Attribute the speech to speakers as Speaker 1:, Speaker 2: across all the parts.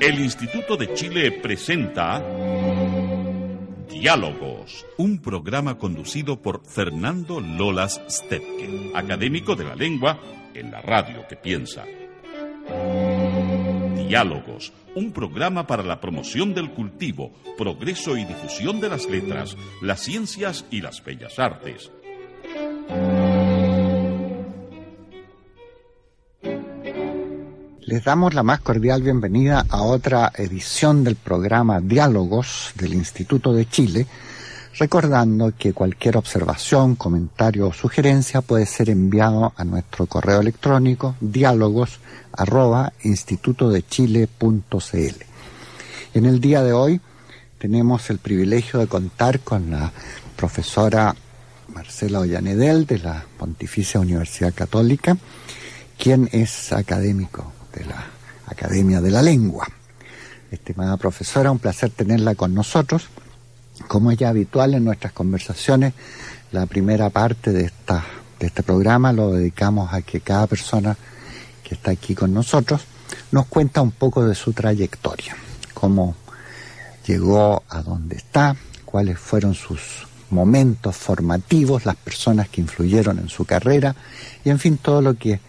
Speaker 1: El Instituto de Chile presenta Diálogos, un programa conducido por Fernando Lolas Stepke, académico de la lengua en la radio que piensa. Diálogos, un programa para la promoción del cultivo, progreso y difusión de las letras, las ciencias y las bellas artes.
Speaker 2: Les damos la más cordial bienvenida a otra edición del programa Diálogos del Instituto de Chile, recordando que cualquier observación, comentario o sugerencia puede ser enviado a nuestro correo electrónico diálogos arroba. En el día de hoy tenemos el privilegio de contar con la profesora Marcela Ollanedel de la Pontificia Universidad Católica, quien es académico de la Academia de la Lengua. Estimada profesora, un placer tenerla con nosotros. Como es ya habitual en nuestras conversaciones, la primera parte de, esta, de este programa lo dedicamos a que cada persona que está aquí con nosotros nos cuenta un poco de su trayectoria, cómo llegó a donde está, cuáles fueron sus momentos formativos, las personas que influyeron en su carrera y en fin todo lo que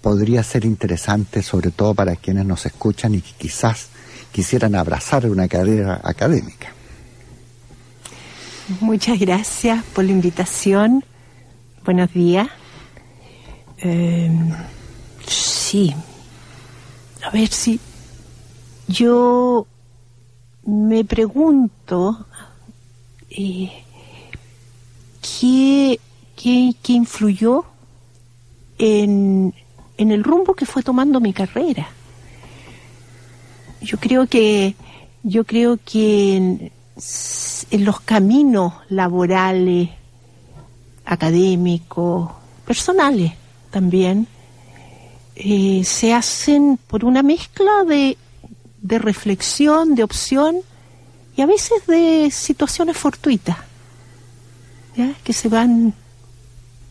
Speaker 2: podría ser interesante, sobre todo para quienes nos escuchan y que quizás quisieran abrazar una carrera académica.
Speaker 3: Muchas gracias por la invitación. Buenos días. Eh, sí. A ver si yo me pregunto eh, ¿qué, qué, qué influyó en, en el rumbo que fue tomando mi carrera. Yo creo que, yo creo que en, los caminos laborales, académicos, personales también, eh, se hacen por una mezcla de, de reflexión, de opción y a veces de situaciones fortuitas, ¿ya? que se van,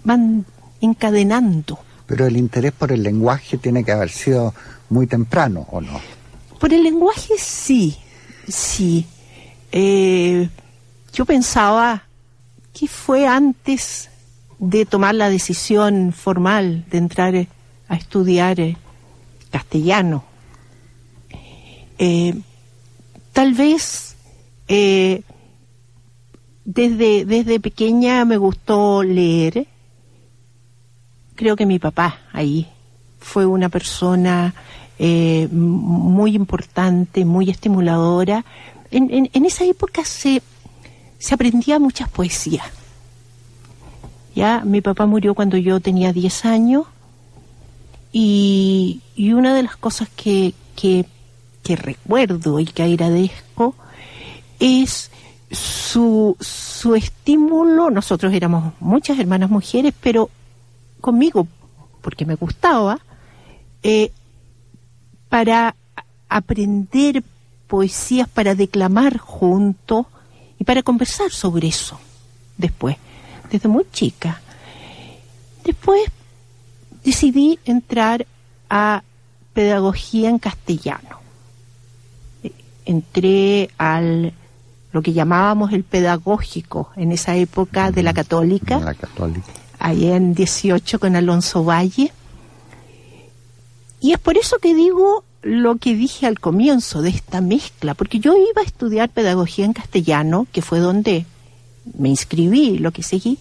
Speaker 3: van encadenando
Speaker 2: pero el interés por el lenguaje tiene que haber sido muy temprano, ¿o no?
Speaker 3: Por el lenguaje sí, sí. Eh, yo pensaba que fue antes de tomar la decisión formal de entrar a estudiar eh, castellano. Eh, tal vez desde, desde pequeña me gustó leer creo que mi papá ahí fue una persona eh, muy importante, muy estimuladora. En, esa época se, se aprendía muchas poesías. Ya, mi papá murió cuando yo tenía 10 años y, una de las cosas que, que, que recuerdo y que agradezco es su, su estímulo. Nosotros éramos muchas hermanas mujeres, pero conmigo porque me gustaba, eh, para aprender poesías, para declamar juntos y para conversar sobre eso después, desde muy chica. Después decidí entrar a pedagogía en castellano. Entré al lo que llamábamos el pedagógico en esa época de la católica.
Speaker 2: La católica
Speaker 3: ahí en 18 con Alonso Valle. Y es por eso que digo lo que dije al comienzo de esta mezcla, porque yo iba a estudiar pedagogía en castellano, que fue donde me inscribí, lo que seguí,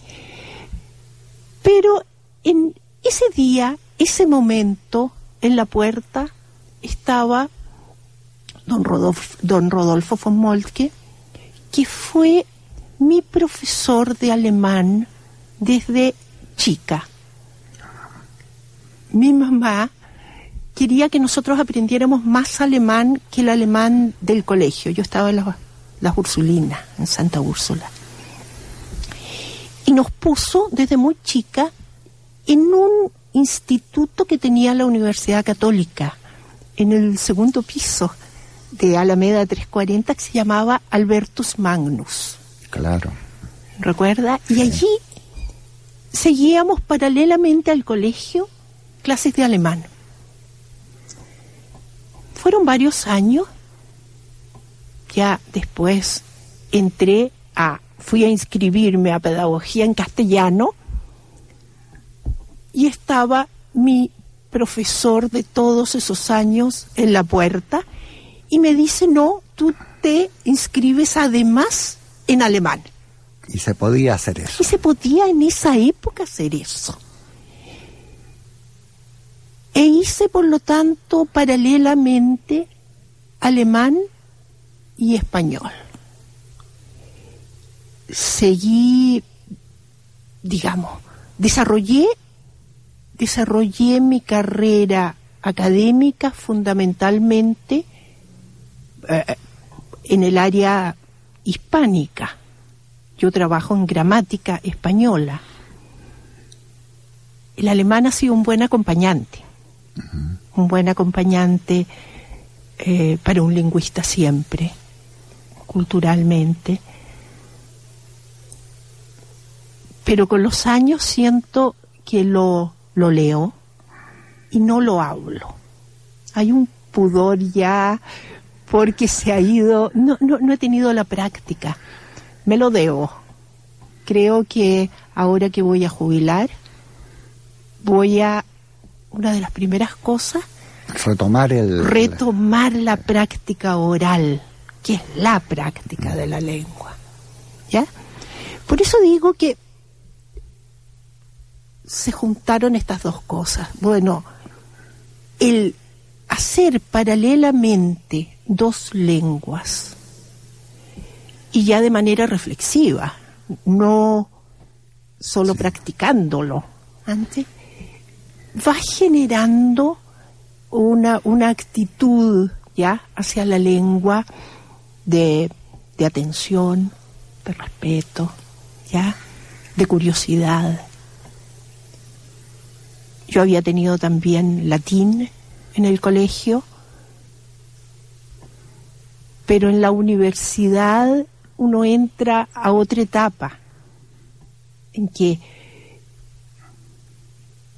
Speaker 3: pero en ese día, ese momento, en la puerta estaba don Rodolfo, don Rodolfo von Moltke, que fue mi profesor de alemán desde chica. Mi mamá, quería que nosotros aprendiéramos más alemán que el alemán del colegio. Yo estaba en las, las Ursulinas, en Santa Úrsula. Y nos puso desde muy chica en un instituto que tenía la Universidad Católica, en el segundo piso de Alameda 340, que se llamaba Albertus Magnus.
Speaker 2: Claro.
Speaker 3: ¿Recuerda? Y allí seguíamos paralelamente al colegio clases de alemán. Fueron varios años, ya después entré a, fui a inscribirme a pedagogía en castellano y estaba mi profesor de todos esos años en la puerta y me dice, no, tú te inscribes además en alemán.
Speaker 2: Y se podía hacer eso.
Speaker 3: Y se podía en esa época hacer eso. E hice, por lo tanto, paralelamente alemán y español. Seguí, digamos, desarrollé, desarrollé mi carrera académica fundamentalmente eh, en el área hispánica. Yo trabajo en gramática española. El alemán ha sido un buen acompañante, un buen acompañante eh, para un lingüista siempre, culturalmente. Pero con los años siento que lo, lo leo y no lo hablo. Hay un pudor ya porque se ha ido, no, no, no he tenido la práctica, me lo debo. Creo que ahora que voy a jubilar, voy a, una de las primeras cosas,
Speaker 2: retomar el...
Speaker 3: Retomar la práctica oral, que es la práctica de la lengua. ¿Ya? Por eso digo que se juntaron estas dos cosas. Bueno, el hacer paralelamente dos lenguas y ya de manera reflexiva, no solo practicándolo. Antes, va generando una, una actitud ya hacia la lengua de, de atención, de respeto, ya, de curiosidad. Yo había tenido también latín en el colegio, pero en la universidad uno entra a otra etapa en que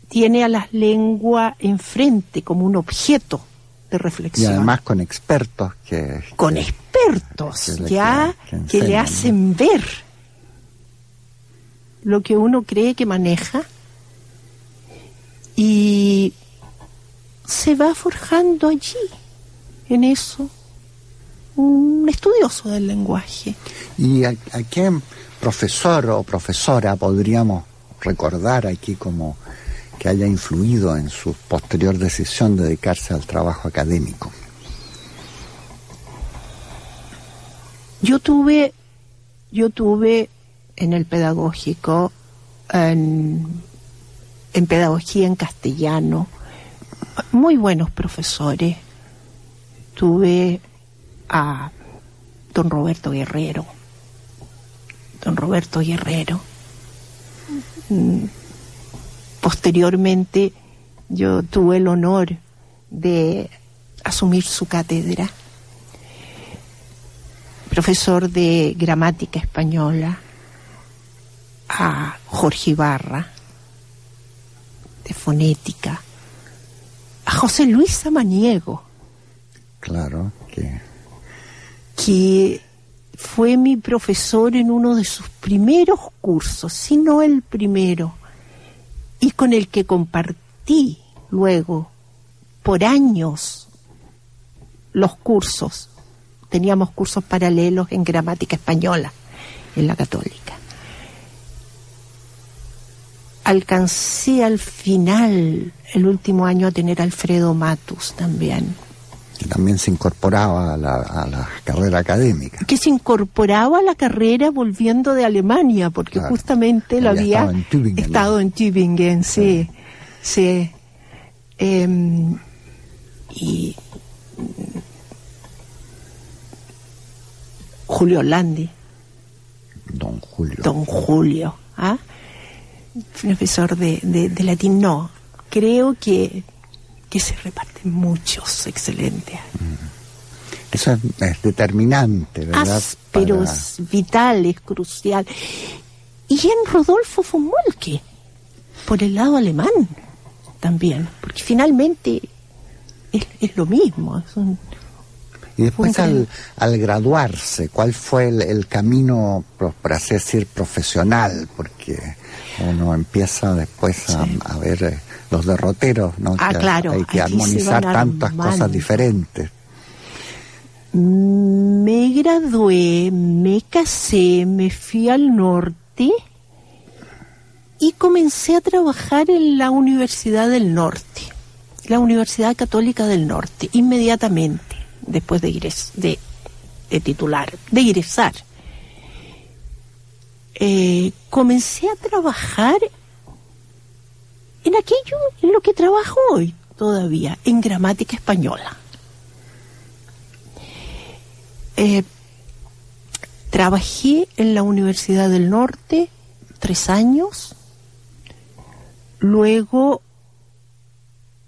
Speaker 3: tiene a las lenguas enfrente como un objeto de reflexión.
Speaker 2: Y además con expertos que...
Speaker 3: Con expertos, ya, que, le hacen ver lo que uno cree que maneja y se va forjando allí, en eso, un estudioso del lenguaje.
Speaker 2: ¿Y a, qué profesor o profesora podríamos recordar aquí como que haya influido en su posterior decisión de dedicarse al trabajo académico?
Speaker 3: Yo tuve, yo tuve en el pedagógico, en, en pedagogía en castellano, muy buenos profesores. Tuve a don Roberto Guerrero. Don Roberto Guerrero. Mm, posteriormente yo tuve el honor de asumir su cátedra. Profesor de gramática española a Jorge Ibarra, de fonética a José Luis Samaniego.
Speaker 2: Claro, que...
Speaker 3: Que fue mi profesor en uno de sus primeros cursos, si no el primero, y con el que compartí luego por años los cursos. Teníamos cursos paralelos en gramática española en la católica alcancé al final, el último año, a tener Alfredo Matus también.
Speaker 2: Que también se incorporaba a la, carrera académica.
Speaker 3: Que se incorporaba a la carrera volviendo de Alemania, porque justamente él había, estado en Tübingen, sí. sí. Em, y Julio Landi,
Speaker 2: Don Julio.
Speaker 3: don Julio, ¿ah? profesor de, de- de latín, no, creo que, que se reparten muchos excelentes.
Speaker 2: Eso es, determinante, ¿verdad?
Speaker 3: Áspero,
Speaker 2: Para-
Speaker 3: es vital, es crucial. Y en Rodolfo von por el lado alemán también, porque finalmente es, es lo mismo. es un-
Speaker 2: Y después al, al graduarse, ¿cuál fue el, el camino, por, por así decir, profesional? Porque uno empieza después a,
Speaker 3: Sí.
Speaker 2: a ver eh, los derroteros, ¿no?
Speaker 3: Ah,
Speaker 2: Que
Speaker 3: claro,
Speaker 2: Hay que armonizar tantas cosas diferentes.
Speaker 3: Me gradué, me casé, me fui al norte y comencé a trabajar en la Universidad del Norte, la Universidad Católica del Norte, inmediatamente después de, ingres- de, de titular, de ingresar. Eh, comencé a trabajar en aquello en lo que trabajo hoy todavía, en gramática española. Eh, trabajé en la Universidad del Norte tres años. Luego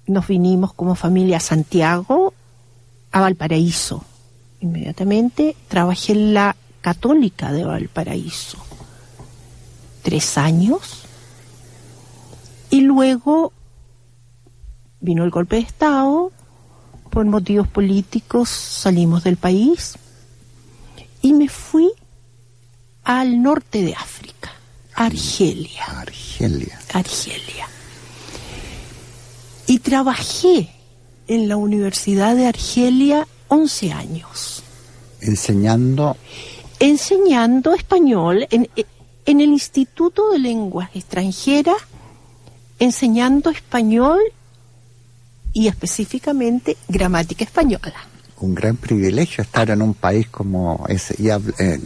Speaker 3: nos vinimos como familia a Santiago, a Valparaíso. Inmediatamente trabajé en la Católica de Valparaíso. Tres años. Y luego vino el golpe de Estado. Por motivos políticos salimos del país y me fui al norte de África, Argelia,
Speaker 2: Argelia.
Speaker 3: Argelia. Y trabajé en la Universidad de Argelia 11 años,
Speaker 2: Enseñando
Speaker 3: enseñando español en, en el Instituto de Lenguas Extranjeras, enseñando español y específicamente gramática española.
Speaker 2: un gran privilegio estar en un país como ese. Y eh,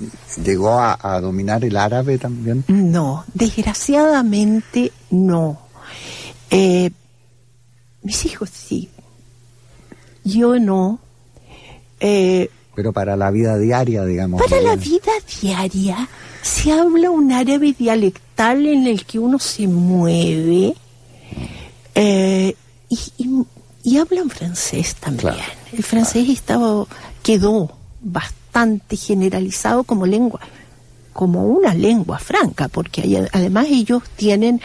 Speaker 2: llegó a, a dominar el árabe también.
Speaker 3: No, desgraciadamente no. Eh, mis hijos sí. Yo no. Eh,
Speaker 2: Pero para la vida diaria, digamos.
Speaker 3: para la vida diaria se habla un árabe dialectal en el que uno se mueve eh, y, y- y hablan francés también.
Speaker 2: Claro,
Speaker 3: El francés estaba quedó bastante generalizado como lengua, como una lengua franca, porque hay- además ellos tienen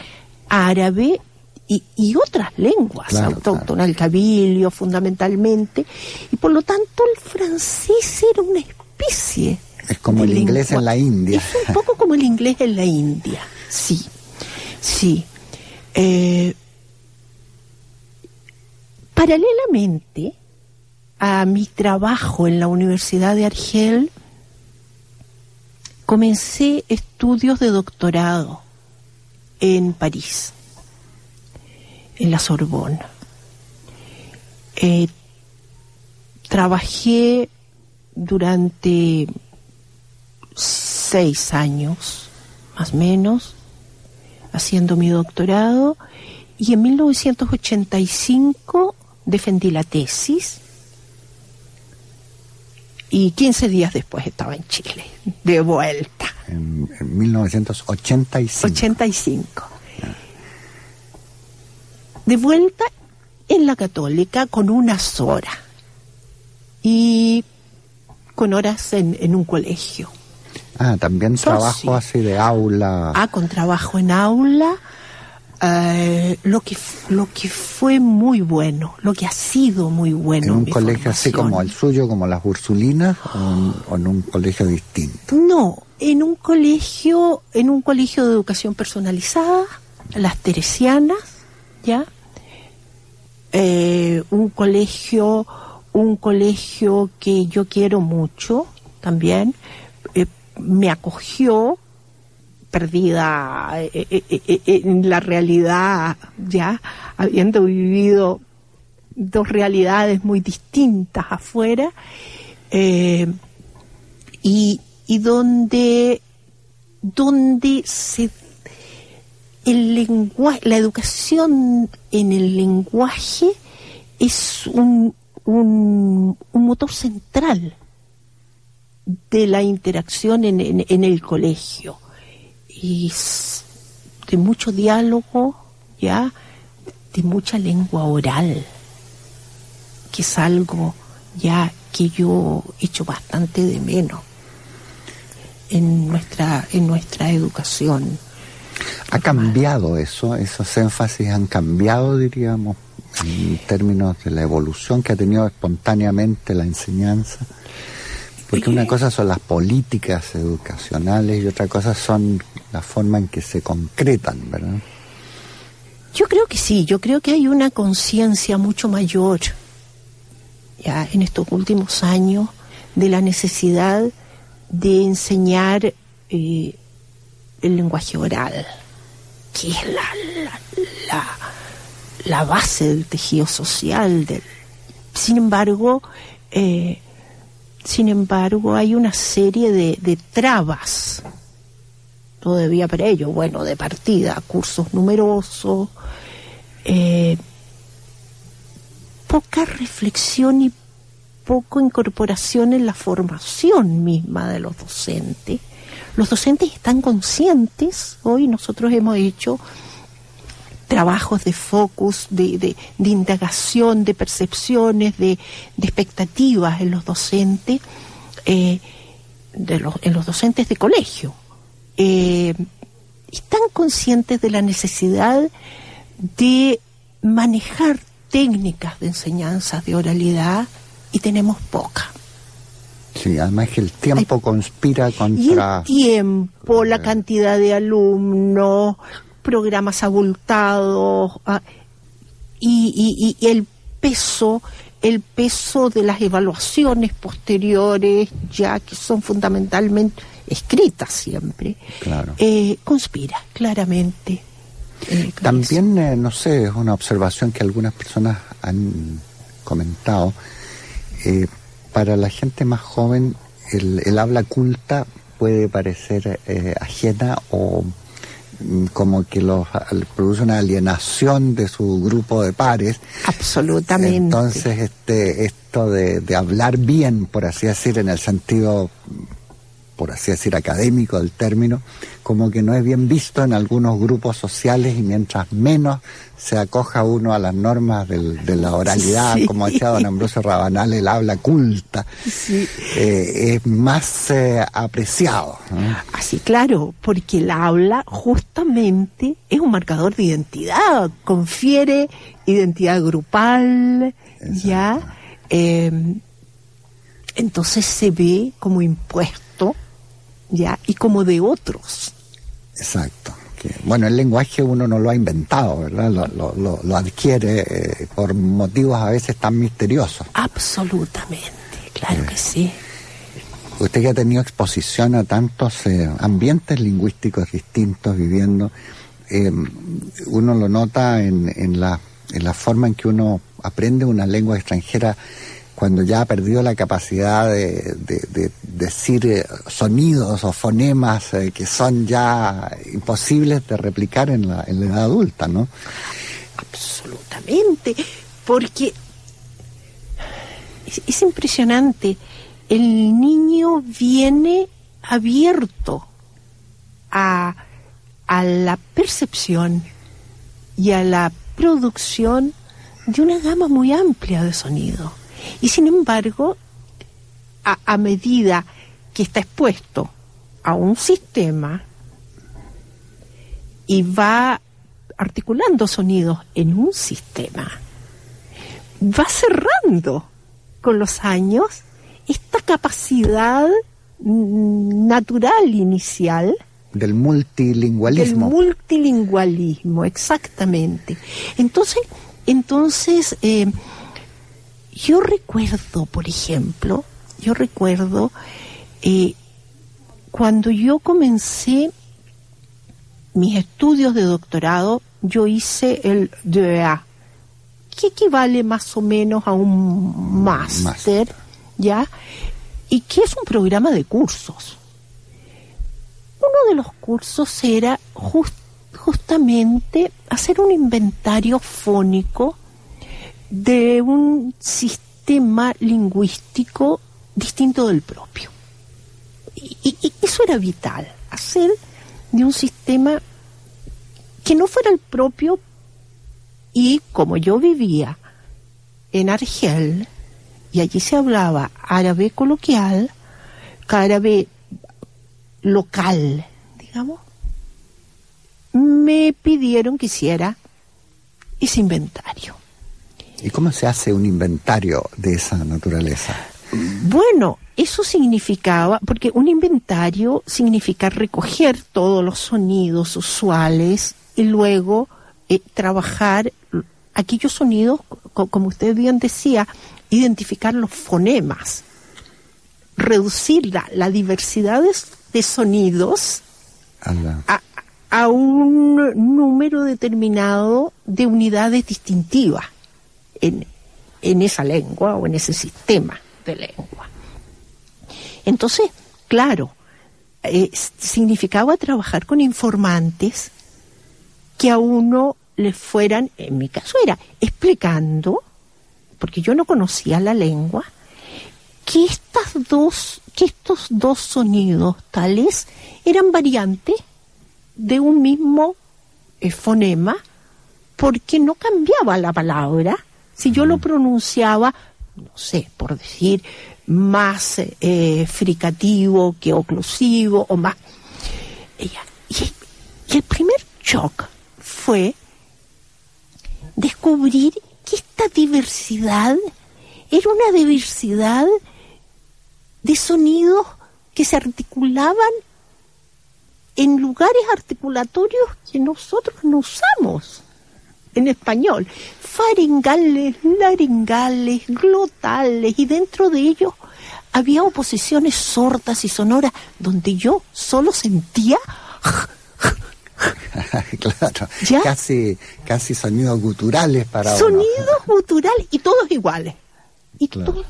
Speaker 3: árabe y, y otras lenguas
Speaker 2: Claro,
Speaker 3: autóctonas, el cabilio fundamentalmente, y por lo tanto el francés era una especie
Speaker 2: Es como el inglés en la India.
Speaker 3: Es un poco como el inglés en la India, sí, sí. Eh, paralelamente a mi trabajo en la Universidad de Argel, comencé estudios de doctorado en París, en la Sorbona. Eh, trabajé durante seis años, más o menos, haciendo mi doctorado y en 1985 defendí la tesis y 15 días después estaba en Chile, de vuelta.
Speaker 2: En, en 1985.
Speaker 3: 85. De vuelta en la católica con unas horas y con horas en, en un colegio.
Speaker 2: Ah, también trabajo
Speaker 3: sí.
Speaker 2: así de aula.
Speaker 3: Ah, con trabajo en aula, eh, lo, que, lo que fue muy bueno, lo que ha sido muy bueno.
Speaker 2: en un colegio así como el suyo, como las Ursulinas, o en, o en un colegio distinto.
Speaker 3: No, en un colegio, en un colegio de educación personalizada, las Teresianas, ¿ya? Eh, un colegio, un colegio que yo quiero mucho también, eh, me acogió perdida eh, eh, eh, en la realidad, ya habiendo vivido dos realidades muy distintas afuera, y, y donde, donde se el lenguaje, la educación en el lenguaje es un, un, un motor central de la interacción en, en, en el colegio y de mucho diálogo, ya, de mucha lengua oral, que es algo ya que yo echo bastante de menos en nuestra, en nuestra educación.
Speaker 2: ¿Ha cambiado eso? ¿Esos énfasis han cambiado, diríamos, en términos de la evolución que ha tenido espontáneamente la enseñanza? Porque una cosa son las políticas educacionales y otra cosa son la forma en que se concretan, ¿verdad?
Speaker 3: Yo creo que sí, yo creo que hay una conciencia mucho mayor ya en estos últimos años de la necesidad de enseñar eh, el lenguaje oral, que es la, la, la, la base del tejido social. Sin embargo, eh, sin embargo, hay una serie de, de trabas todavía para ello. Bueno, de partida, cursos numerosos, eh, poca reflexión y poco incorporación en la formación misma de los docentes. Los docentes están conscientes, hoy nosotros hemos hecho trabajos de focus, de, de, de indagación, de percepciones, de, de, expectativas en los docentes, eh, de los, en los docentes de colegio. Eh, están conscientes de la necesidad de manejar técnicas de enseñanza de oralidad y tenemos poca.
Speaker 2: Sí, además que el tiempo Ay, conspira contra...
Speaker 3: Y el tiempo, la cantidad de alumnos, programas abultados ah, y, y, y, el peso, el peso de las evaluaciones posteriores, ya que son fundamentalmente escritas siempre,
Speaker 2: claro.
Speaker 3: eh, conspira claramente.
Speaker 2: Eh, También, eh, no sé, es una observación que algunas personas han comentado. Para la gente más joven, el, el habla culta puede parecer ajena o mm, como que los produce una alienación de su grupo de pares.
Speaker 3: Absolutamente.
Speaker 2: Entonces, este, esto de, de hablar bien, por así decir, en el sentido por así decir, académico del término, como que no es bien visto en algunos grupos sociales y mientras menos se acoja uno a las normas del, de la oralidad, sí. como decía don Ambrosio Rabanal, el habla culta,
Speaker 3: sí.
Speaker 2: eh, es más eh, apreciado. ¿no?
Speaker 3: Así, claro, porque el habla justamente es un marcador de identidad, confiere identidad grupal, Exacto. ya. Eh, entonces se ve como impuesto ya y como de otros.
Speaker 2: Exacto. Bueno, el lenguaje uno no lo ha inventado, ¿verdad? Lo, lo, lo, lo adquiere eh, por motivos a veces tan misteriosos.
Speaker 3: Absolutamente, claro eh, que sí.
Speaker 2: Usted que ha tenido exposición a tantos eh, ambientes lingüísticos distintos viviendo, eh, uno lo nota en, en, la, en la forma en que uno aprende una lengua extranjera cuando ya ha perdido la capacidad de, de, de decir eh, sonidos o fonemas eh, que son ya imposibles de replicar en la, en la edad adulta, ¿no?
Speaker 3: Absolutamente, porque es, es impresionante. El niño viene abierto a, a la percepción y a la producción de una gama muy amplia de sonidos. Y sin embargo, a, a, medida que está expuesto a un sistema y va articulando sonidos en un sistema, va cerrando con los años esta capacidad natural inicial
Speaker 2: del multilingualismo.
Speaker 3: Del multilingualismo, exactamente. Entonces, entonces eh, yo recuerdo, por ejemplo, yo recuerdo eh, cuando yo comencé mis estudios de doctorado, yo hice el DEA, que equivale más o menos a un máster, ¿ya? Y que es un programa de cursos. Uno de los cursos era just, justamente hacer un inventario fónico de un sistema lingüístico distinto del propio. Y, y eso era vital, hacer de un sistema que no fuera el propio y como yo vivía en Argel, y allí se hablaba árabe coloquial, árabe local, digamos, me pidieron que hiciera ese inventario.
Speaker 2: ¿Y cómo se hace un inventario de esa naturaleza?
Speaker 3: Bueno, eso significaba, porque un inventario significa recoger todos los sonidos usuales y luego eh, trabajar aquellos sonidos, como usted bien decía, identificar los fonemas, reducir la, diversidad de, sonidos a, a, un número determinado de unidades distintivas en, esa lengua o en ese sistema de lengua. Entonces, claro, eh, significaba trabajar con informantes que a uno le fueran, en mi caso era explicando, porque yo no conocía la lengua, que estas dos, que estos dos sonidos tales eran variantes de un mismo eh, fonema, porque no cambiaba la palabra si yo lo pronunciaba, no sé, por decir, más eh, fricativo que oclusivo o más. Y, y el primer shock fue descubrir que esta diversidad era una diversidad de sonidos que se articulaban en lugares articulatorios que nosotros no usamos en español. Faringales, laringales, glotales, y dentro de ellos había oposiciones sordas y sonoras donde yo solo sentía
Speaker 2: claro, casi, casi sonidos guturales para
Speaker 3: Sonidos guturales y todos iguales. Y todos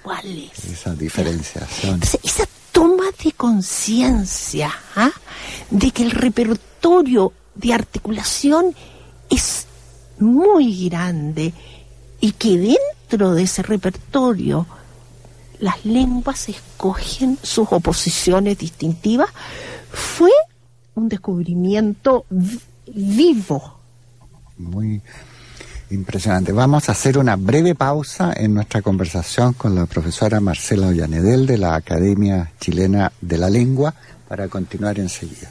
Speaker 3: iguales.
Speaker 2: Esa diferenciación.
Speaker 3: esa toma de conciencia ¿ah? de que el repertorio de articulación es muy grande y que dentro de ese repertorio las lenguas escogen sus oposiciones distintivas, fue un descubrimiento vivo.
Speaker 2: Muy impresionante. Vamos a hacer una breve pausa en nuestra conversación con la profesora Marcela Ollanedel de la Academia Chilena de la Lengua para continuar enseguida.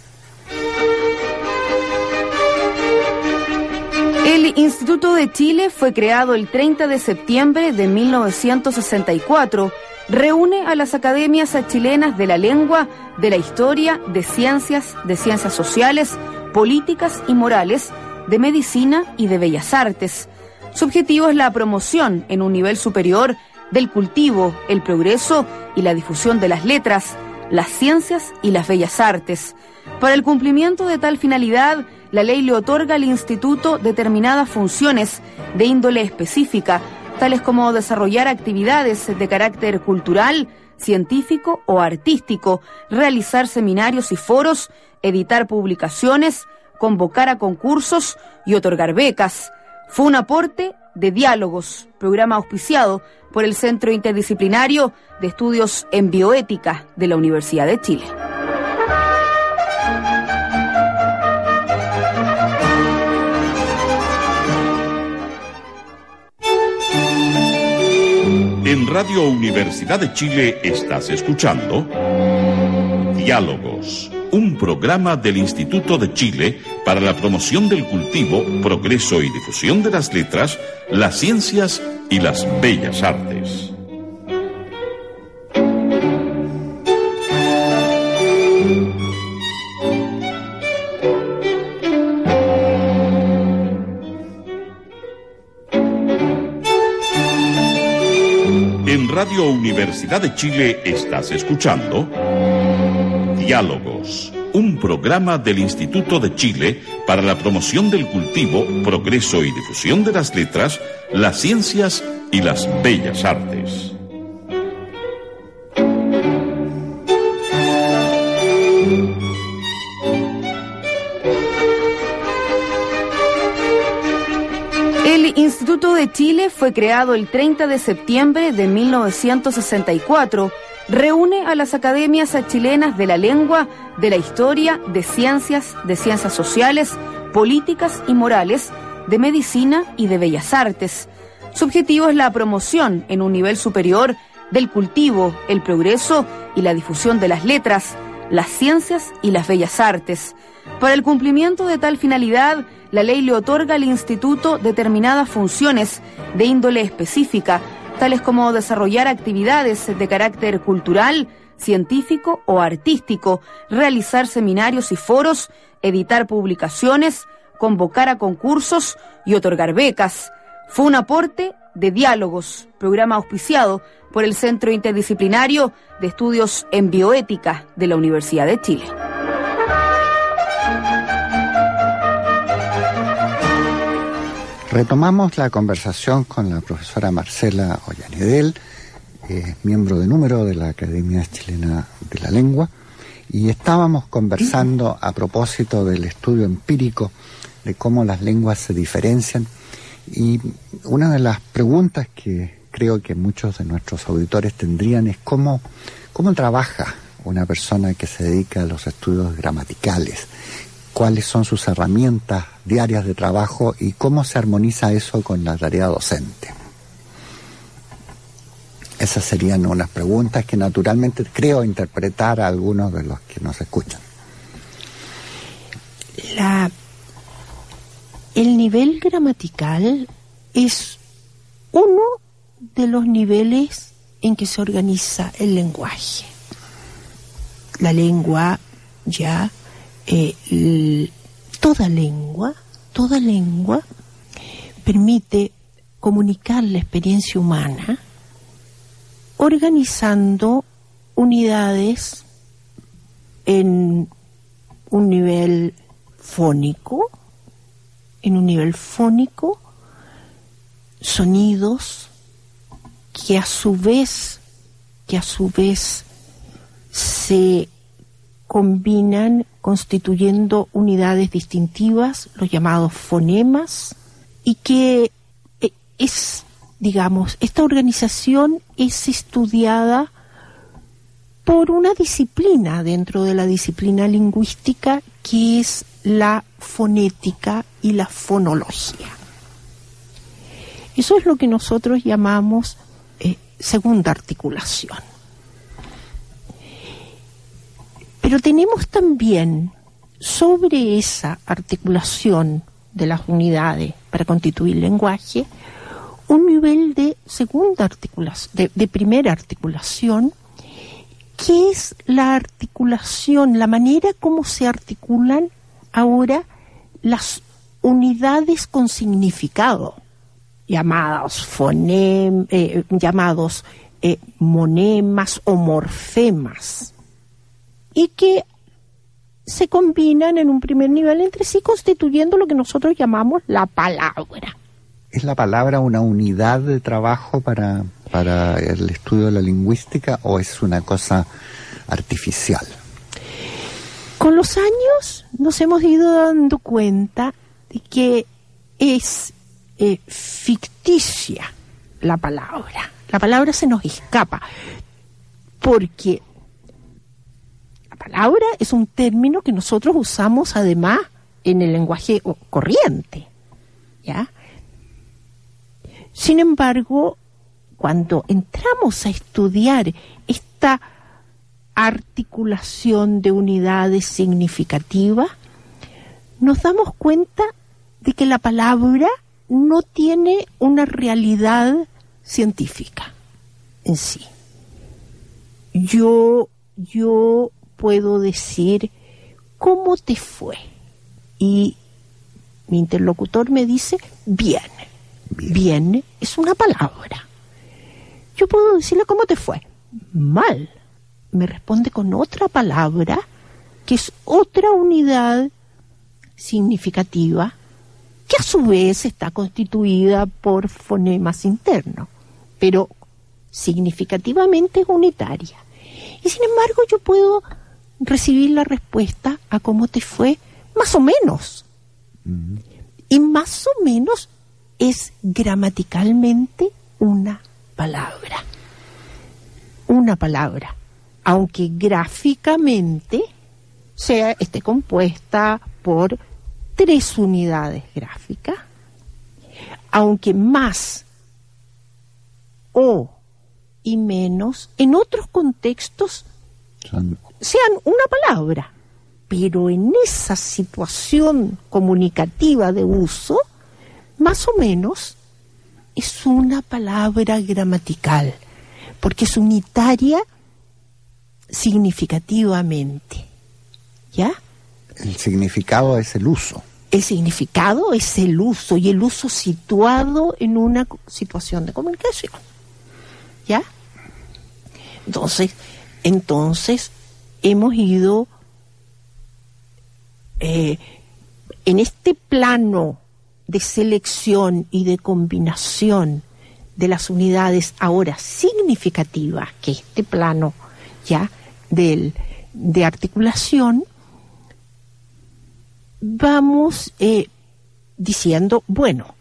Speaker 4: Instituto de Chile fue creado el 30 de septiembre de 1964 reúne a las academias chilenas de la lengua, de la historia, de ciencias, de ciencias sociales, políticas y morales, de medicina y de bellas artes. Su objetivo es la promoción en un nivel superior del cultivo, el progreso y la difusión de las letras, las ciencias y las bellas artes. Para el cumplimiento de tal finalidad, la ley le otorga al instituto determinadas funciones de índole específica tales como desarrollar actividades de carácter cultural, científico o artístico, realizar seminarios y foros, editar publicaciones, convocar a concursos y otorgar becas. Fue un aporte de diálogos, programa auspiciado por el Centro Interdisciplinario de Estudios en Bioética de la Universidad de Chile.
Speaker 1: En Radio Universidad de Chile estás escuchando Diálogos, un programa del Instituto de Chile para la promoción del cultivo, progreso y difusión de las letras, las ciencias y las bellas artes. Radio Universidad de Chile estás escuchando Diálogos, un programa del Instituto de Chile para la promoción del cultivo, progreso y difusión de las letras, las ciencias y las bellas artes.
Speaker 4: de Chile fue creado el 30 de septiembre de 1964. Reúne a las academias chilenas de la lengua, de la historia, de ciencias, de ciencias sociales, políticas y morales, de medicina y de bellas artes. Su objetivo es la promoción en un nivel superior del cultivo, el progreso y la difusión de las letras, las ciencias y las bellas artes. Para el cumplimiento de tal finalidad, la ley le otorga al instituto determinadas funciones de índole específica, tales como desarrollar actividades de carácter cultural, científico o artístico, realizar seminarios y foros, editar publicaciones, convocar a concursos y otorgar becas. Fue un aporte de diálogos, programa auspiciado por el Centro Interdisciplinario de Estudios en Bioética de la Universidad de Chile.
Speaker 2: Retomamos la conversación con la profesora Marcela Ollanedel, eh, miembro de número de la Academia Chilena de la Lengua, y estábamos conversando a propósito del estudio empírico de cómo las lenguas se diferencian y una de las preguntas que creo que muchos de nuestros auditores tendrían es cómo, cómo trabaja una persona que se dedica a los estudios gramaticales, cuáles son sus herramientas diarias de trabajo y cómo se armoniza eso con la tarea docente. Esas serían unas preguntas que naturalmente creo interpretar a algunos de los que nos escuchan.
Speaker 3: La el nivel gramatical es uno de los niveles en que se organiza el lenguaje. La lengua ya, eh, toda lengua, toda lengua permite comunicar la experiencia humana organizando unidades en un nivel fónico, en un nivel fónico sonidos que a su vez que a su vez se combinan constituyendo unidades distintivas, los llamados fonemas, y que eh, es, digamos, esta organización es estudiada por una disciplina dentro de la disciplina lingüística que es la fonética y la fonología. Eso es lo que nosotros llamamos eh, segunda articulación. Pero tenemos también sobre esa articulación de las unidades para constituir lenguaje un nivel de segunda articulación, de primera articulación, que es la articulación, la manera como se articulan ahora las unidades con significado, llamados, fonem, eh, llamados eh, monemas o morfemas, y que se combinan en un primer nivel entre sí constituyendo lo que nosotros llamamos la palabra.
Speaker 2: ¿Es la palabra una unidad de trabajo para, para el estudio de la lingüística o es una cosa artificial?
Speaker 3: Con los años nos hemos ido dando cuenta de que es eh, ficticia la palabra. La palabra se nos escapa porque palabra es un término que nosotros usamos además en el lenguaje corriente. ¿Ya? Sin embargo, cuando entramos a estudiar esta articulación de unidades significativas, nos damos cuenta de que la palabra no tiene una realidad científica en sí. Yo, yo puedo decir, ¿cómo te fue? Y mi interlocutor me dice, bien. Bien es una palabra. Yo puedo decirle, ¿cómo te fue? Mal me responde con otra palabra que es otra unidad significativa que a su vez está constituida por fonemas internos, pero significativamente es unitaria. Y sin embargo yo puedo recibir la respuesta a cómo te fue más o menos. Y más o menos es gramaticalmente una palabra. Una palabra. Aunque gráficamente sea, esté compuesta por tres unidades gráficas, aunque más o y menos en otros contextos sean una palabra, pero en esa situación comunicativa de uso, más o menos es una palabra gramatical, porque es unitaria significativamente. ¿Ya?
Speaker 2: El significado es el uso.
Speaker 3: El significado es el uso y el uso situado en una situación de comunicación. ¿Ya? Entonces, entonces hemos ido eh, en este plano de selección y de combinación de las unidades ahora significativas, que este plano ya del, de articulación, vamos eh, diciendo, bueno,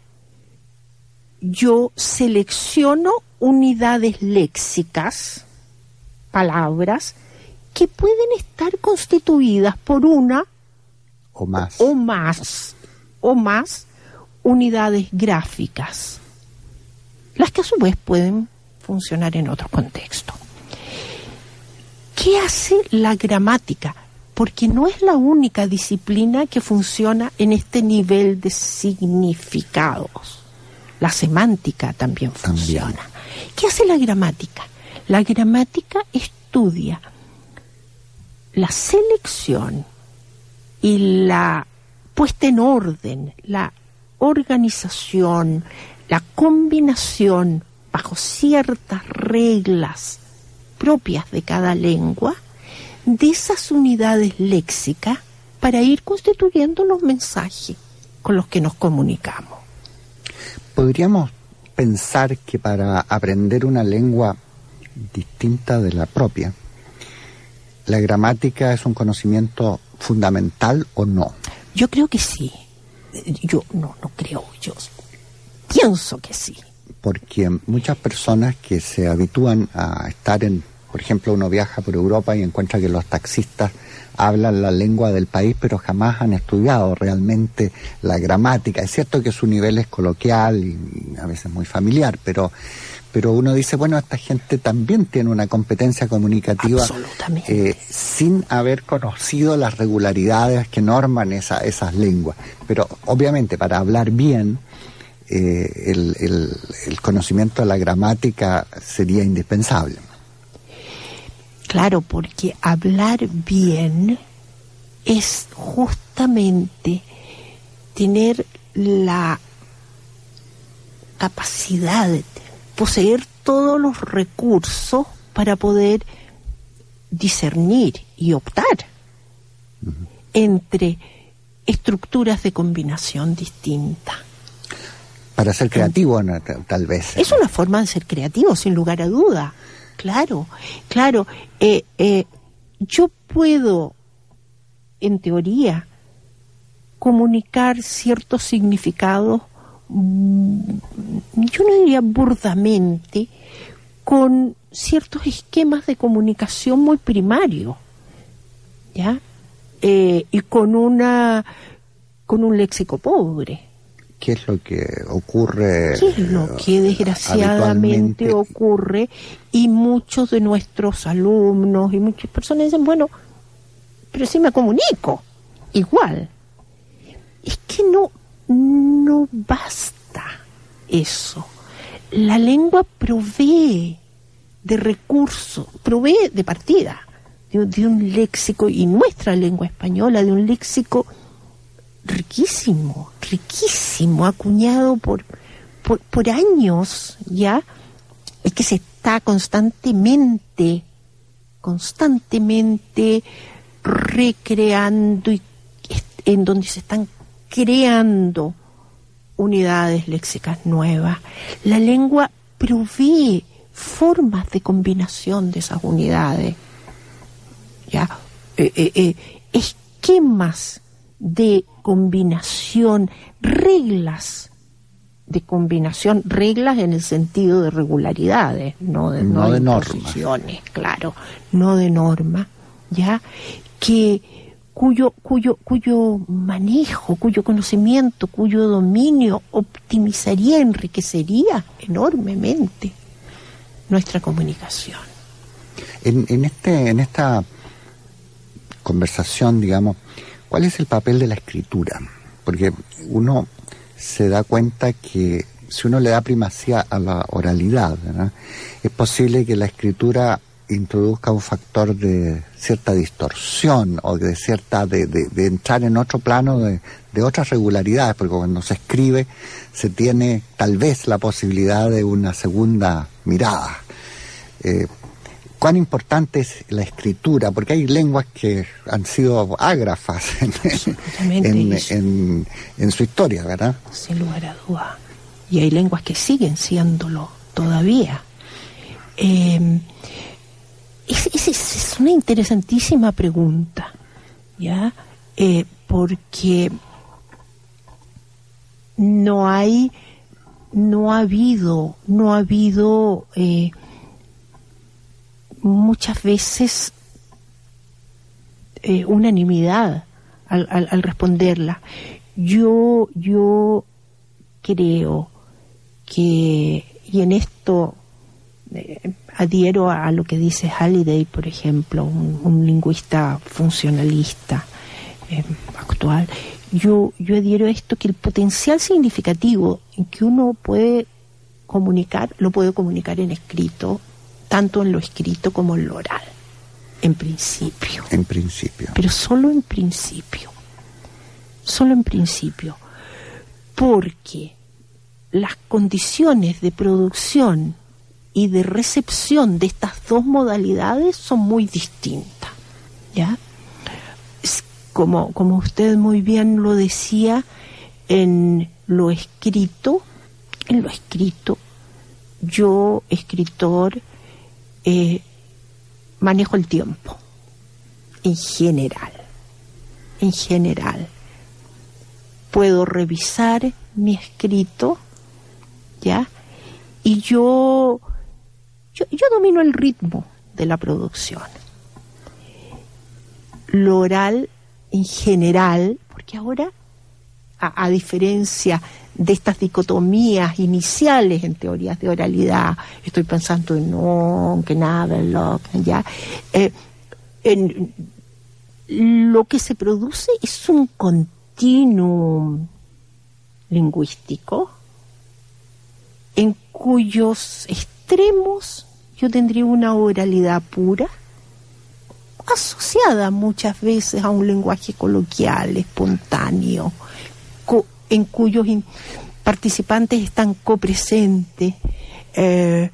Speaker 3: yo selecciono unidades léxicas, palabras, que pueden estar constituidas por una
Speaker 2: o más
Speaker 3: o más o más unidades gráficas, las que a su vez pueden funcionar en otro contexto. ¿Qué hace la gramática? Porque no es la única disciplina que funciona en este nivel de significados. La semántica también funciona. ¿Qué hace la gramática? La gramática estudia la selección y la puesta en orden, la organización, la combinación bajo ciertas reglas propias de cada lengua de esas unidades léxicas para ir constituyendo los mensajes con los que nos comunicamos.
Speaker 2: Podríamos pensar que para aprender una lengua distinta de la propia, la gramática es un conocimiento fundamental o no?
Speaker 3: Yo creo que sí. Yo no, no creo, yo pienso que sí.
Speaker 2: Porque muchas personas que se habitúan a estar en, por ejemplo, uno viaja por Europa y encuentra que los taxistas hablan la lengua del país, pero jamás han estudiado realmente la gramática. Es cierto que su nivel es coloquial y a veces muy familiar, pero pero uno dice, bueno, esta gente también tiene una competencia comunicativa
Speaker 3: eh,
Speaker 2: sin haber conocido las regularidades que norman esa, esas lenguas. Pero obviamente para hablar bien, eh, el, el, conocimiento de la gramática sería indispensable.
Speaker 3: Claro, porque hablar bien es justamente tener la capacidad de poseer todos los recursos para poder discernir y optar entre estructuras de combinación distintas.
Speaker 2: Para ser creativo, tal vez.
Speaker 3: Es una forma de ser creativo, sin lugar a duda. Claro, claro. Eh, eh, yo puedo, en teoría, comunicar ciertos significados yo no diría burdamente, con ciertos esquemas de comunicación muy primarios, ¿ya? Eh, y con una con un léxico pobre.
Speaker 2: ¿Qué es lo que ocurre?
Speaker 3: ¿Qué es lo que desgraciadamente ocurre? Y muchos de nuestros alumnos y muchas personas dicen, bueno, pero si me comunico, igual. Es que no, no basta eso. La lengua provee de recursos, provee de partida de, un léxico, y nuestra lengua española, de un léxico riquísimo, riquísimo, acuñado por, por, por años, ¿ya? Es que se está constantemente, constantemente recreando y en donde se están creando unidades léxicas nuevas. La lengua provee formas de combinación de esas unidades. ¿Ya? Eh, eh, eh, esquemas de combinación, reglas de combinación, reglas en el sentido de regularidades, no de,
Speaker 2: No de normas.
Speaker 3: claro, no de norma, ya que cuyo cuyo cuyo manejo, cuyo conocimiento, cuyo dominio optimizaría, enriquecería enormemente nuestra comunicación.
Speaker 2: En, en, este, en esta conversación, digamos, ¿cuál es el papel de la escritura? Porque uno se da cuenta que si uno le da primacía a la oralidad, es posible que la escritura introduzca un factor de cierta distorsión o de cierta de, de, de entrar en otro plano de, de, otras regularidades, porque cuando se escribe se tiene tal vez la posibilidad de una segunda mirada. Eh, cuán importante es la escritura, porque hay lenguas que han sido ágrafas en, en, en, en, su historia, ¿verdad?
Speaker 3: Sin lugar a duda. Y hay lenguas que siguen siéndolo todavía. Eh, es, es, una interesantísima pregunta, ¿ya? Eh, porque no hay, no ha habido, no ha habido eh, muchas veces eh, unanimidad al, al, al, responderla. Yo, yo creo que, y en esto eh, adhiero a, lo que dice Halliday, por ejemplo, un, un lingüista funcionalista eh, actual, yo, yo adhiero a esto que el potencial significativo en que uno puede comunicar, lo puede comunicar en escrito, tanto en lo escrito como en lo oral, en principio.
Speaker 2: En principio.
Speaker 3: Pero solo en principio. Solo en principio. Porque las condiciones de producción y de recepción de estas dos modalidades son muy distintas. ¿Ya? Como, como usted muy bien lo decía, en lo escrito, en lo escrito, yo, escritor, eh, manejo el tiempo, en general, en general. Puedo revisar mi escrito, ¿ya? Y yo, yo, domino el ritmo de la producción. Lo oral, en general, porque ahora, a, diferencia de estas dicotomías iniciales en teorías de oralidad, estoy pensando en no, que nada, lo, ya, eh, lo que se produce es un continuum lingüístico en cuyos extremos yo tendría una oralidad pura asociada muchas veces a un lenguaje coloquial, espontáneo, en cuyos participantes están copresentes, eh,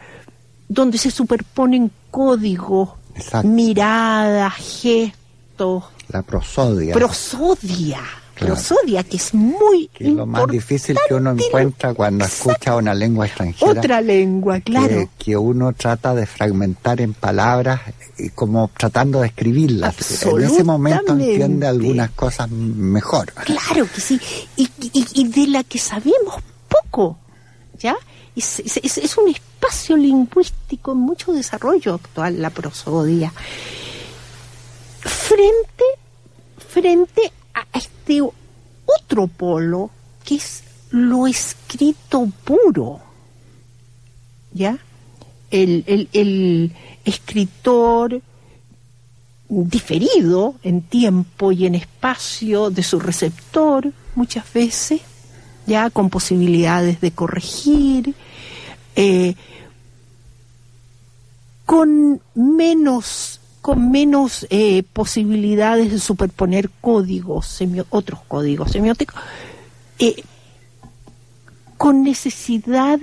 Speaker 3: donde se superponen códigos, Exacto. miradas, gestos.
Speaker 2: La prosodia.
Speaker 3: Prosodia. Claro. Prosodia, que es muy
Speaker 2: que es lo más difícil que uno encuentra cuando Exacto. escucha una lengua extranjera.
Speaker 3: Otra lengua, claro.
Speaker 2: Que, que, uno trata de fragmentar en palabras y como tratando de escribirlas. En ese momento entiende algunas cosas mejor.
Speaker 3: Claro que sí. Y, y, y de la que sabemos poco, ¿ya? Es, es, es, un espacio lingüístico en mucho desarrollo actual, la prosodia. Frente, frente a este otro polo que es lo escrito puro. ¿Ya? El, el, escritor diferido en tiempo y en espacio de su receptor, muchas veces, ya con posibilidades de corregir, eh, con menos con menos eh, posibilidades de superponer códigos, otros códigos semióticos, eh, con necesidad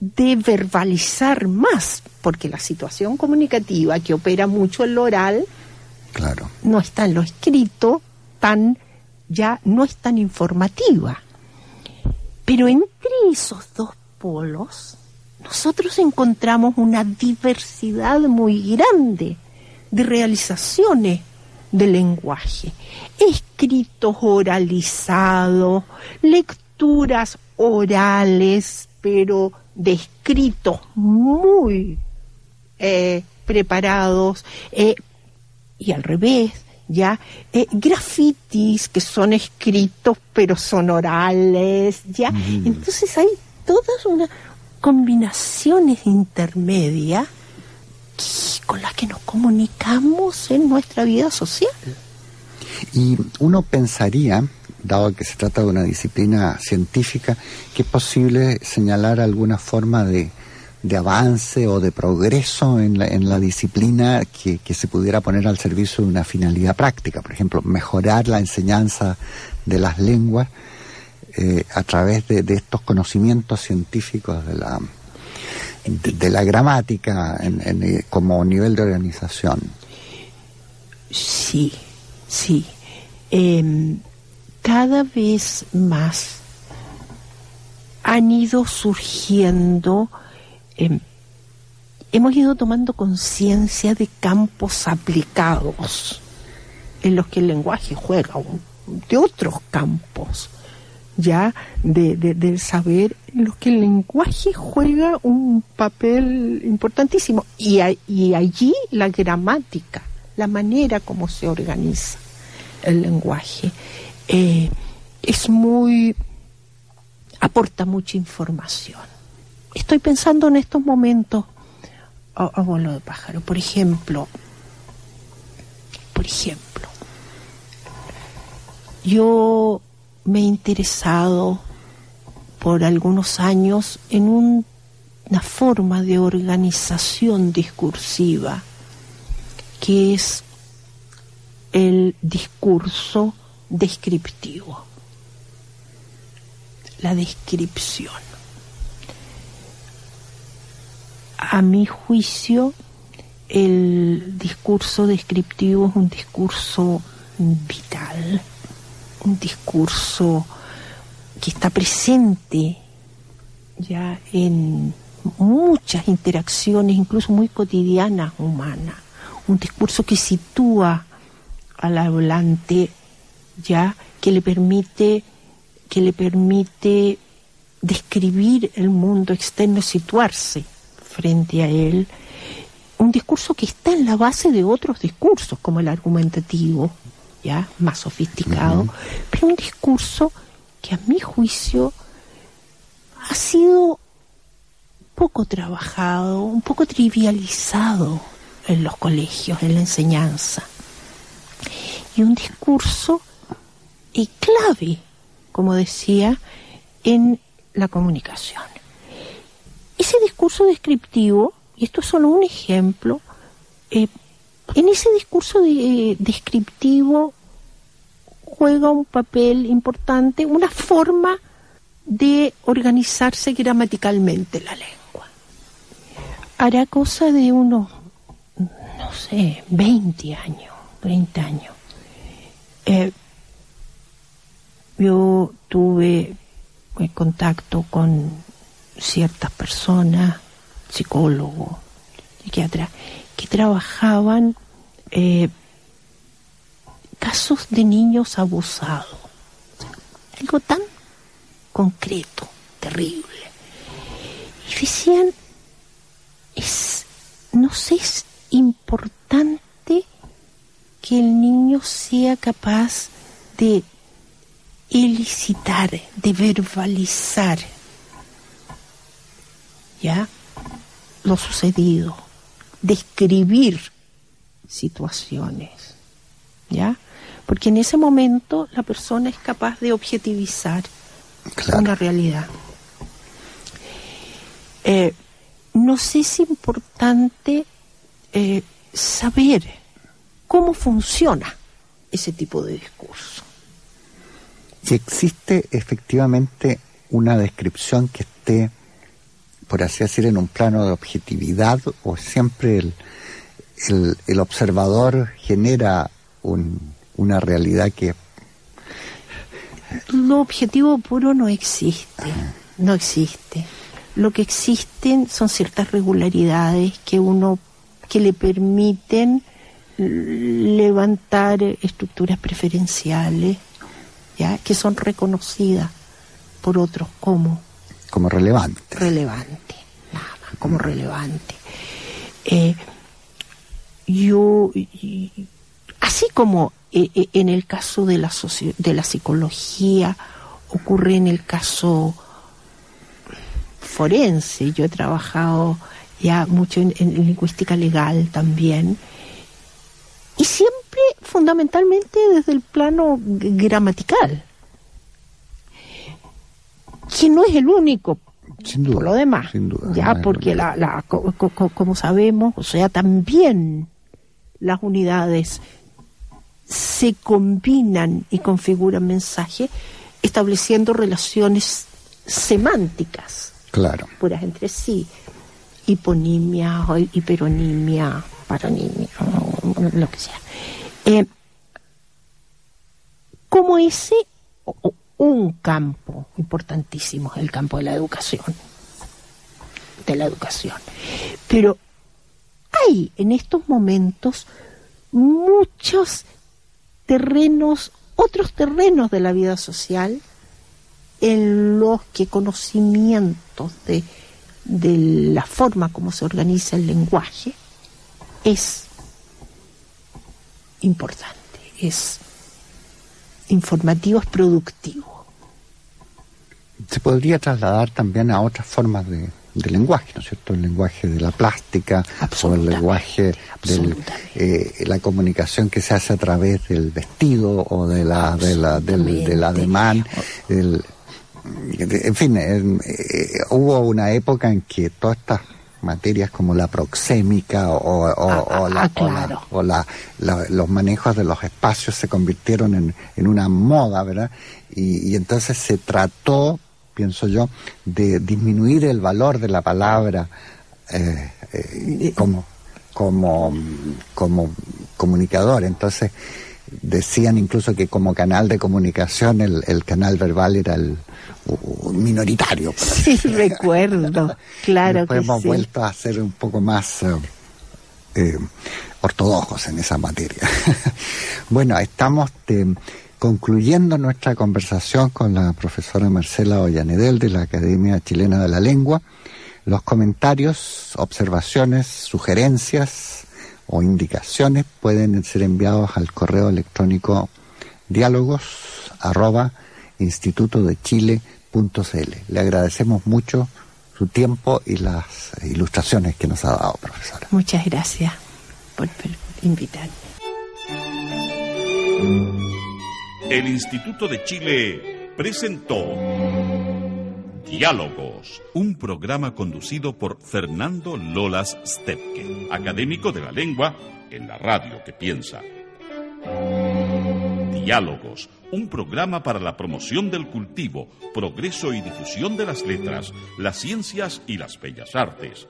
Speaker 3: de verbalizar más, porque la situación comunicativa que opera mucho en lo oral
Speaker 2: claro.
Speaker 3: no está en lo escrito, tan ya no es tan informativa. Pero entre esos dos polos, nosotros encontramos una diversidad muy grande de realizaciones del lenguaje, escritos oralizados, lecturas orales, pero descritos muy eh, preparados, eh, y al revés, ya eh, grafitis que son escritos pero son orales, ya. Entonces hay todas unas combinaciones intermedias con las que nos comunicamos en nuestra vida social.
Speaker 2: Y uno pensaría, dado que se trata de una disciplina científica, que es posible señalar alguna forma de, de avance o de progreso en la, en la disciplina que, que, se pudiera poner al servicio de una finalidad práctica. Por ejemplo, mejorar la enseñanza de las lenguas eh, a través de, de, estos conocimientos científicos de la, de, la gramática eh, como nivel de organización.
Speaker 3: Sí, sí. Eh, cada vez más han ido surgiendo eh, hemos ido tomando conciencia de campos aplicados en los que el lenguaje juega, de otros campos, ya de, saber, los que el lenguaje juega un papel importantísimo. Y, y allí la gramática, la manera como se organiza el lenguaje, eh, es muy, aporta mucha información estoy pensando en estos momentos a, a vuelo de pájaro. Por ejemplo, por ejemplo, yo me he interesado por algunos años en un, una forma de organización discursiva que es el discurso descriptivo, la descripción. a mi juicio, el discurso descriptivo es un discurso vital, un discurso que está presente ya en muchas interacciones, incluso muy cotidianas humanas, un discurso que sitúa al hablante ya que le permite que le permite describir el mundo externo, situarse frente a él, un discurso que está en la base de otros discursos, como el argumentativo, ya más sofisticado, uh -huh. pero un discurso que a mi juicio ha sido poco trabajado, un poco trivializado en los colegios, en la enseñanza. Y un discurso y clave, como decía, en la comunicación. Ese discurso descriptivo, y esto es solo un ejemplo, eh, en ese discurso de, descriptivo juega un papel importante, una forma de organizarse gramaticalmente la lengua. Hará cosa de unos, no sé, 20 años, 30 años. Eh, yo tuve contacto con ciertas personas, psicólogos, psiquiatras, que trabajaban eh, casos de niños abusados. Algo tan concreto, terrible. Y decían, es, no sé, es importante que el niño sea capaz de elicitar, de verbalizar ya lo sucedido, describir situaciones, ¿ya? Porque en ese momento la persona es capaz de objetivizar claro. una realidad. Eh, nos es importante eh, saber cómo funciona ese tipo de discurso.
Speaker 2: Si existe efectivamente una descripción que esté por así decir, en un plano de objetividad o siempre el, el, el observador genera un, una realidad que...
Speaker 3: Lo objetivo puro no existe, no existe. Lo que existen son ciertas regularidades que uno que le permiten levantar estructuras preferenciales, ya que son reconocidas por otros como
Speaker 2: como relevante.
Speaker 3: Relevante, nada como relevante. Eh, yo, así como eh, eh, en el caso de la, de la psicología, ocurre en el caso forense, yo he trabajado ya mucho en, lingüística legal también, y siempre fundamentalmente desde el plano gramatical, que no es el único,
Speaker 2: sin duda,
Speaker 3: por lo demás, ya porque la, como sabemos, o sea, también las unidades se combinan y configuran mensaje estableciendo relaciones semánticas.
Speaker 2: Claro.
Speaker 3: Puras entre sí. Hiponimia hiperonimia paronimia lo que sea. Eh, como ese un campo importantísimo el campo de la educación. De la educación. Pero hay en estos momentos muchos terrenos, otros terrenos de la vida social en los que conocimientos de, de la forma como se organiza el lenguaje es importante, es informativo, es productivo.
Speaker 2: Se podría trasladar también a otras formas de, lenguaje, ¿no es cierto? El lenguaje de la plástica, o el lenguaje de eh, la comunicación que se hace a través del vestido o de la, de la, del, del ademán. en fin, eh, hubo una época en que todas estas materias como la proxémica o, o, la, o, la, los manejos de los espacios se convirtieron en, en una moda, ¿verdad? Y, y entonces se trató pienso yo, de disminuir el valor de la palabra eh, eh, como, como, como comunicador. Entonces decían incluso que como canal de comunicación el, el canal verbal era el minoritario.
Speaker 3: Sí, recuerdo, claro.
Speaker 2: Después hemos vuelto a ser un poco más eh, ortodoxos en esa materia. bueno, estamos... De, concluyendo nuestra conversación con la profesora Marcela Ollanedel de la Academia Chilena de la Lengua, los comentarios, observaciones, sugerencias o indicaciones pueden ser enviados al correo electrónico diálogos arroba instituto de Chile.cl. Le agradecemos mucho su tiempo y las ilustraciones que nos ha dado, profesora.
Speaker 3: Muchas gracias por, por invitarme.
Speaker 1: El Instituto de Chile presentó Diálogos, un programa conducido por Fernando Lolas Stepke, académico de la lengua en la radio que piensa. Diálogos, un programa para la promoción del cultivo, progreso y difusión de las letras, las ciencias y las bellas artes.